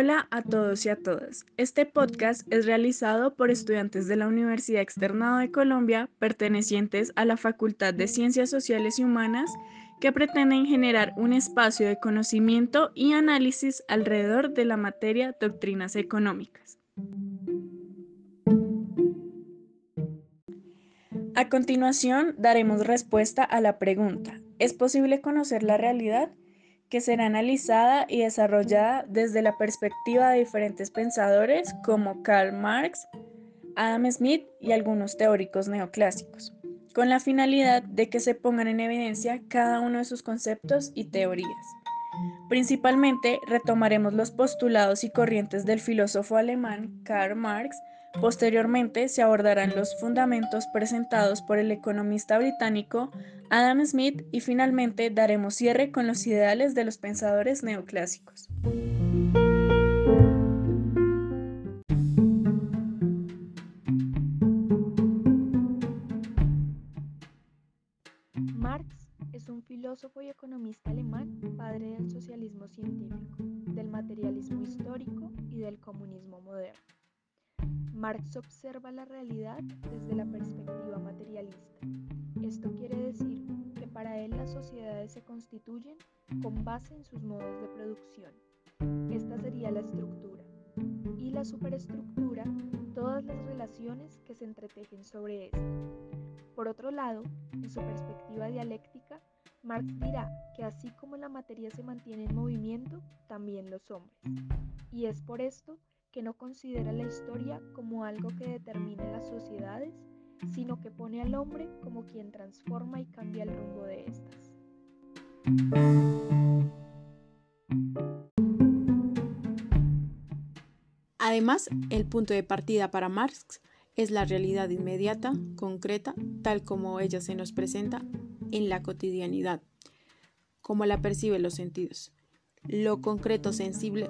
Hola a todos y a todas. Este podcast es realizado por estudiantes de la Universidad Externado de Colombia pertenecientes a la Facultad de Ciencias Sociales y Humanas que pretenden generar un espacio de conocimiento y análisis alrededor de la materia doctrinas económicas. A continuación, daremos respuesta a la pregunta, ¿es posible conocer la realidad? Que será analizada y desarrollada desde la perspectiva de diferentes pensadores como Karl Marx, Adam Smith y algunos teóricos neoclásicos, con la finalidad de que se pongan en evidencia cada uno de sus conceptos y teorías. Principalmente retomaremos los postulados y corrientes del filósofo alemán Karl Marx, Posteriormente se abordarán los fundamentos presentados por el economista británico Adam Smith y finalmente daremos cierre con los ideales de los pensadores neoclásicos. Marx es un filósofo y economista alemán, padre del socialismo científico, del materialismo histórico y del comunismo moderno. Marx observa la realidad desde la perspectiva materialista. Esto quiere decir que para él las sociedades se constituyen con base en sus modos de producción. Esta sería la estructura. Y la superestructura, todas las relaciones que se entretejen sobre esta. Por otro lado, en su perspectiva dialéctica, Marx dirá que así como la materia se mantiene en movimiento, también los hombres. Y es por esto que no considera la historia como algo que determine las sociedades, sino que pone al hombre como quien transforma y cambia el rumbo de estas. Además, el punto de partida para Marx es la realidad inmediata, concreta, tal como ella se nos presenta en la cotidianidad, como la perciben los sentidos. Lo concreto sensible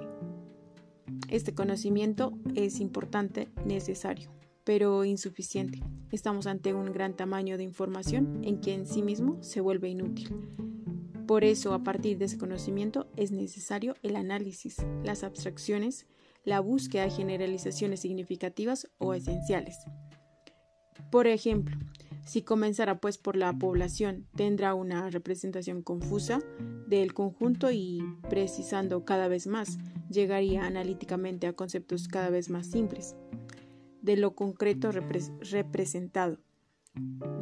este conocimiento es importante, necesario, pero insuficiente. Estamos ante un gran tamaño de información en que en sí mismo se vuelve inútil. Por eso, a partir de ese conocimiento es necesario el análisis, las abstracciones, la búsqueda de generalizaciones significativas o esenciales. Por ejemplo, si comenzara pues por la población, tendrá una representación confusa del conjunto y precisando cada vez más llegaría analíticamente a conceptos cada vez más simples de lo concreto representado.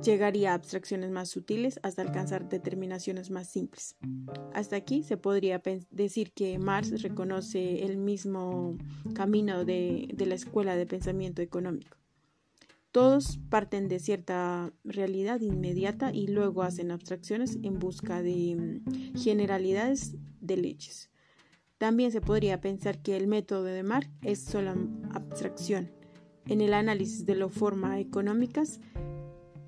Llegaría a abstracciones más sutiles hasta alcanzar determinaciones más simples. Hasta aquí se podría decir que Marx reconoce el mismo camino de, de la escuela de pensamiento económico. Todos parten de cierta realidad inmediata y luego hacen abstracciones en busca de mm, generalidades de leyes. También se podría pensar que el método de Marx es solo abstracción. En el análisis de la forma económicas,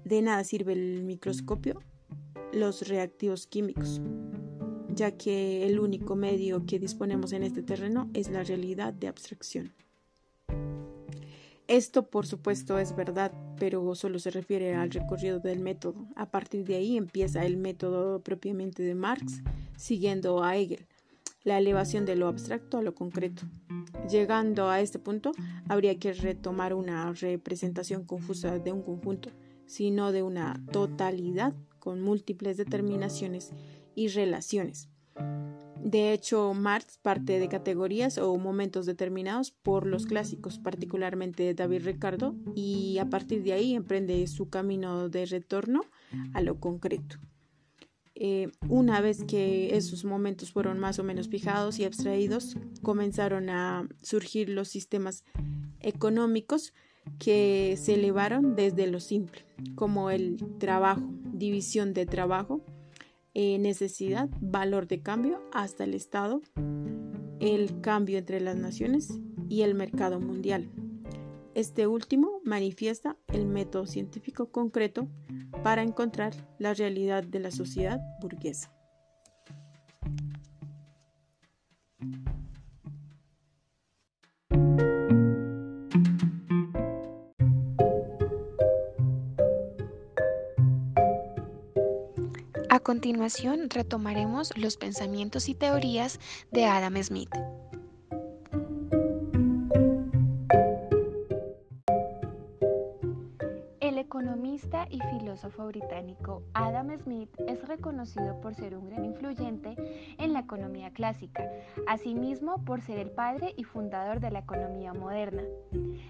de nada sirve el microscopio, los reactivos químicos, ya que el único medio que disponemos en este terreno es la realidad de abstracción. Esto, por supuesto, es verdad, pero solo se refiere al recorrido del método. A partir de ahí empieza el método propiamente de Marx, siguiendo a Hegel la elevación de lo abstracto a lo concreto. Llegando a este punto, habría que retomar una representación confusa de un conjunto, sino de una totalidad con múltiples determinaciones y relaciones. De hecho, Marx parte de categorías o momentos determinados por los clásicos, particularmente David Ricardo, y a partir de ahí emprende su camino de retorno a lo concreto. Eh, una vez que esos momentos fueron más o menos fijados y abstraídos, comenzaron a surgir los sistemas económicos que se elevaron desde lo simple, como el trabajo, división de trabajo, eh, necesidad, valor de cambio, hasta el Estado, el cambio entre las naciones y el mercado mundial. Este último manifiesta el método científico concreto para encontrar la realidad de la sociedad burguesa. Continuación retomaremos los pensamientos y teorías de Adam Smith. Y filósofo británico Adam Smith es reconocido por ser un gran influyente en la economía clásica, asimismo por ser el padre y fundador de la economía moderna.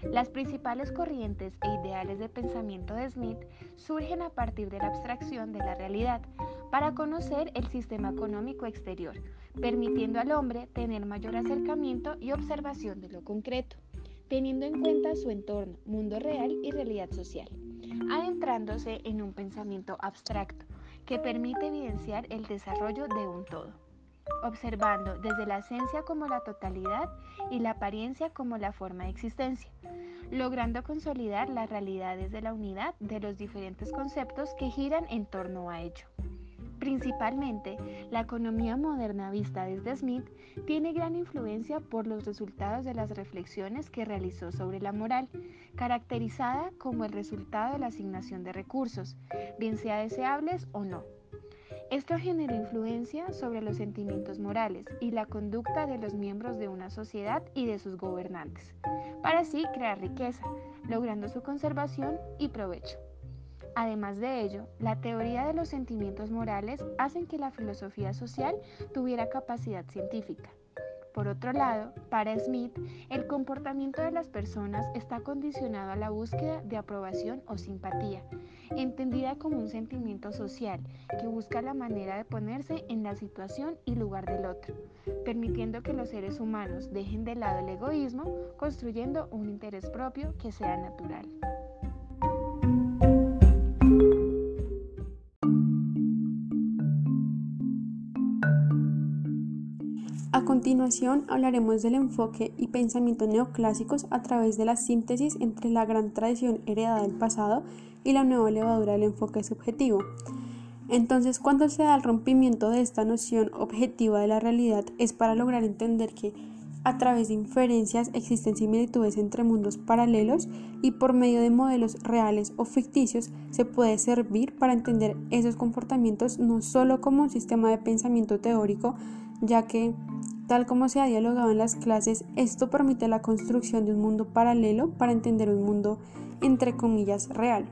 Las principales corrientes e ideales de pensamiento de Smith surgen a partir de la abstracción de la realidad para conocer el sistema económico exterior, permitiendo al hombre tener mayor acercamiento y observación de lo concreto teniendo en cuenta su entorno, mundo real y realidad social, adentrándose en un pensamiento abstracto que permite evidenciar el desarrollo de un todo, observando desde la esencia como la totalidad y la apariencia como la forma de existencia, logrando consolidar las realidades de la unidad de los diferentes conceptos que giran en torno a ello. Principalmente, la economía moderna vista desde Smith tiene gran influencia por los resultados de las reflexiones que realizó sobre la moral, caracterizada como el resultado de la asignación de recursos, bien sea deseables o no. Esto genera influencia sobre los sentimientos morales y la conducta de los miembros de una sociedad y de sus gobernantes, para así crear riqueza, logrando su conservación y provecho. Además de ello, la teoría de los sentimientos morales hacen que la filosofía social tuviera capacidad científica. Por otro lado, para Smith, el comportamiento de las personas está condicionado a la búsqueda de aprobación o simpatía, entendida como un sentimiento social que busca la manera de ponerse en la situación y lugar del otro, permitiendo que los seres humanos dejen de lado el egoísmo, construyendo un interés propio que sea natural. Continuación hablaremos del enfoque y pensamiento neoclásicos a través de la síntesis entre la gran tradición heredada del pasado y la nueva levadura del enfoque subjetivo. Entonces, cuando se da el rompimiento de esta noción objetiva de la realidad es para lograr entender que a través de inferencias existen similitudes entre mundos paralelos y por medio de modelos reales o ficticios se puede servir para entender esos comportamientos no solo como un sistema de pensamiento teórico, ya que Tal como se ha dialogado en las clases, esto permite la construcción de un mundo paralelo para entender un mundo entre comillas real.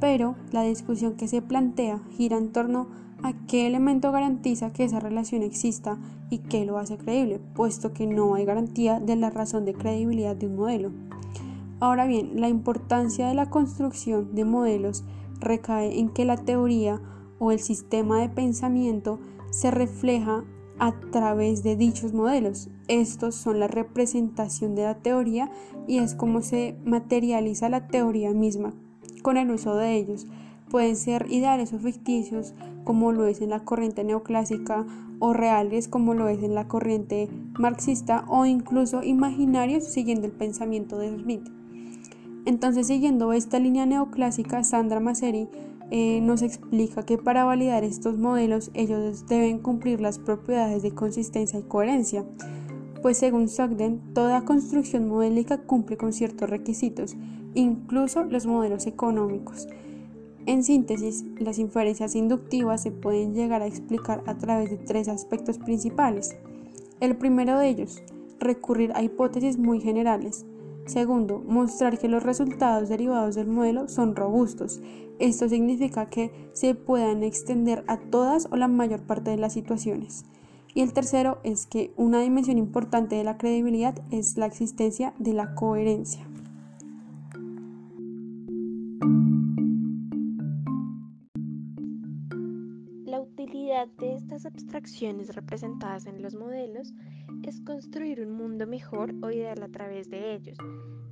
Pero la discusión que se plantea gira en torno a qué elemento garantiza que esa relación exista y qué lo hace creíble, puesto que no hay garantía de la razón de credibilidad de un modelo. Ahora bien, la importancia de la construcción de modelos recae en que la teoría o el sistema de pensamiento se refleja a través de dichos modelos. Estos son la representación de la teoría y es como se materializa la teoría misma con el uso de ellos. Pueden ser ideales o ficticios, como lo es en la corriente neoclásica, o reales, como lo es en la corriente marxista, o incluso imaginarios siguiendo el pensamiento de Smith. Entonces, siguiendo esta línea neoclásica, Sandra Masseri eh, nos explica que para validar estos modelos ellos deben cumplir las propiedades de consistencia y coherencia, pues según Sogden, toda construcción modélica cumple con ciertos requisitos, incluso los modelos económicos. En síntesis, las inferencias inductivas se pueden llegar a explicar a través de tres aspectos principales. El primero de ellos, recurrir a hipótesis muy generales, Segundo, mostrar que los resultados derivados del modelo son robustos. Esto significa que se puedan extender a todas o la mayor parte de las situaciones. Y el tercero es que una dimensión importante de la credibilidad es la existencia de la coherencia. Utilidad de estas abstracciones representadas en los modelos es construir un mundo mejor o ideal a través de ellos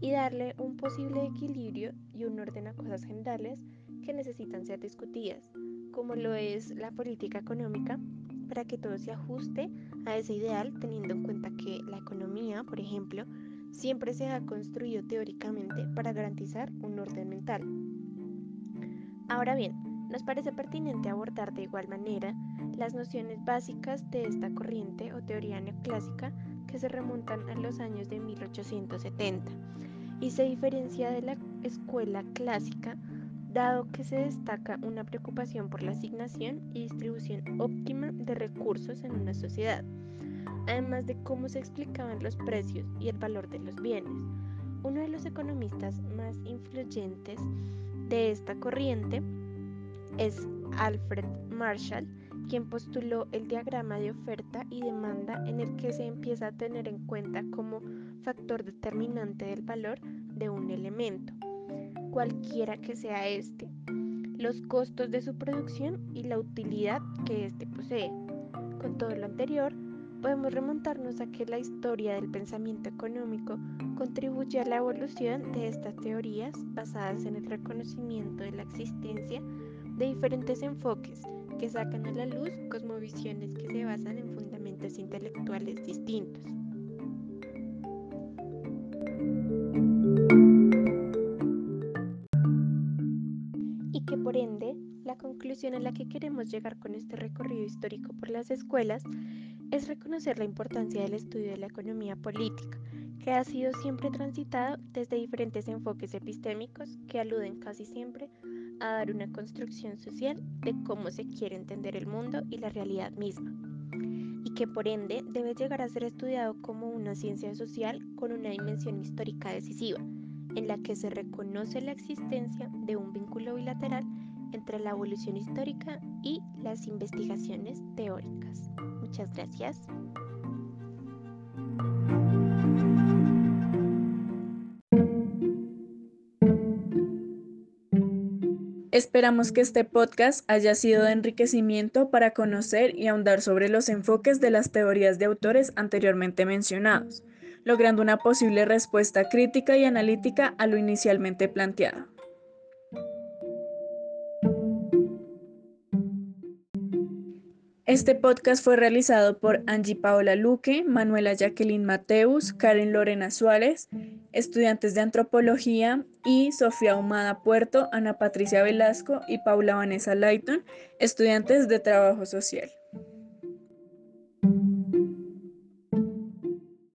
y darle un posible equilibrio y un orden a cosas generales que necesitan ser discutidas, como lo es la política económica, para que todo se ajuste a ese ideal teniendo en cuenta que la economía, por ejemplo, siempre se ha construido teóricamente para garantizar un orden mental. Ahora bien, nos parece pertinente abordar de igual manera las nociones básicas de esta corriente o teoría neoclásica que se remontan a los años de 1870 y se diferencia de la escuela clásica dado que se destaca una preocupación por la asignación y distribución óptima de recursos en una sociedad, además de cómo se explicaban los precios y el valor de los bienes. Uno de los economistas más influyentes de esta corriente es Alfred Marshall, quien postuló el diagrama de oferta y demanda en el que se empieza a tener en cuenta como factor determinante del valor de un elemento, cualquiera que sea este, los costos de su producción y la utilidad que éste posee. Con todo lo anterior, podemos remontarnos a que la historia del pensamiento económico contribuye a la evolución de estas teorías basadas en el reconocimiento de la existencia de diferentes enfoques que sacan a la luz cosmovisiones que se basan en fundamentos intelectuales distintos. Y que por ende, la conclusión a la que queremos llegar con este recorrido histórico por las escuelas es reconocer la importancia del estudio de la economía política, que ha sido siempre transitado desde diferentes enfoques epistémicos que aluden casi siempre a dar una construcción social de cómo se quiere entender el mundo y la realidad misma, y que por ende debe llegar a ser estudiado como una ciencia social con una dimensión histórica decisiva, en la que se reconoce la existencia de un vínculo bilateral entre la evolución histórica y las investigaciones teóricas. Muchas gracias. Esperamos que este podcast haya sido de enriquecimiento para conocer y ahondar sobre los enfoques de las teorías de autores anteriormente mencionados, logrando una posible respuesta crítica y analítica a lo inicialmente planteado. Este podcast fue realizado por Angie Paola Luque, Manuela Jacqueline Mateus, Karen Lorena Suárez, estudiantes de antropología, y Sofía Humada Puerto, Ana Patricia Velasco y Paula Vanessa Layton, estudiantes de trabajo social.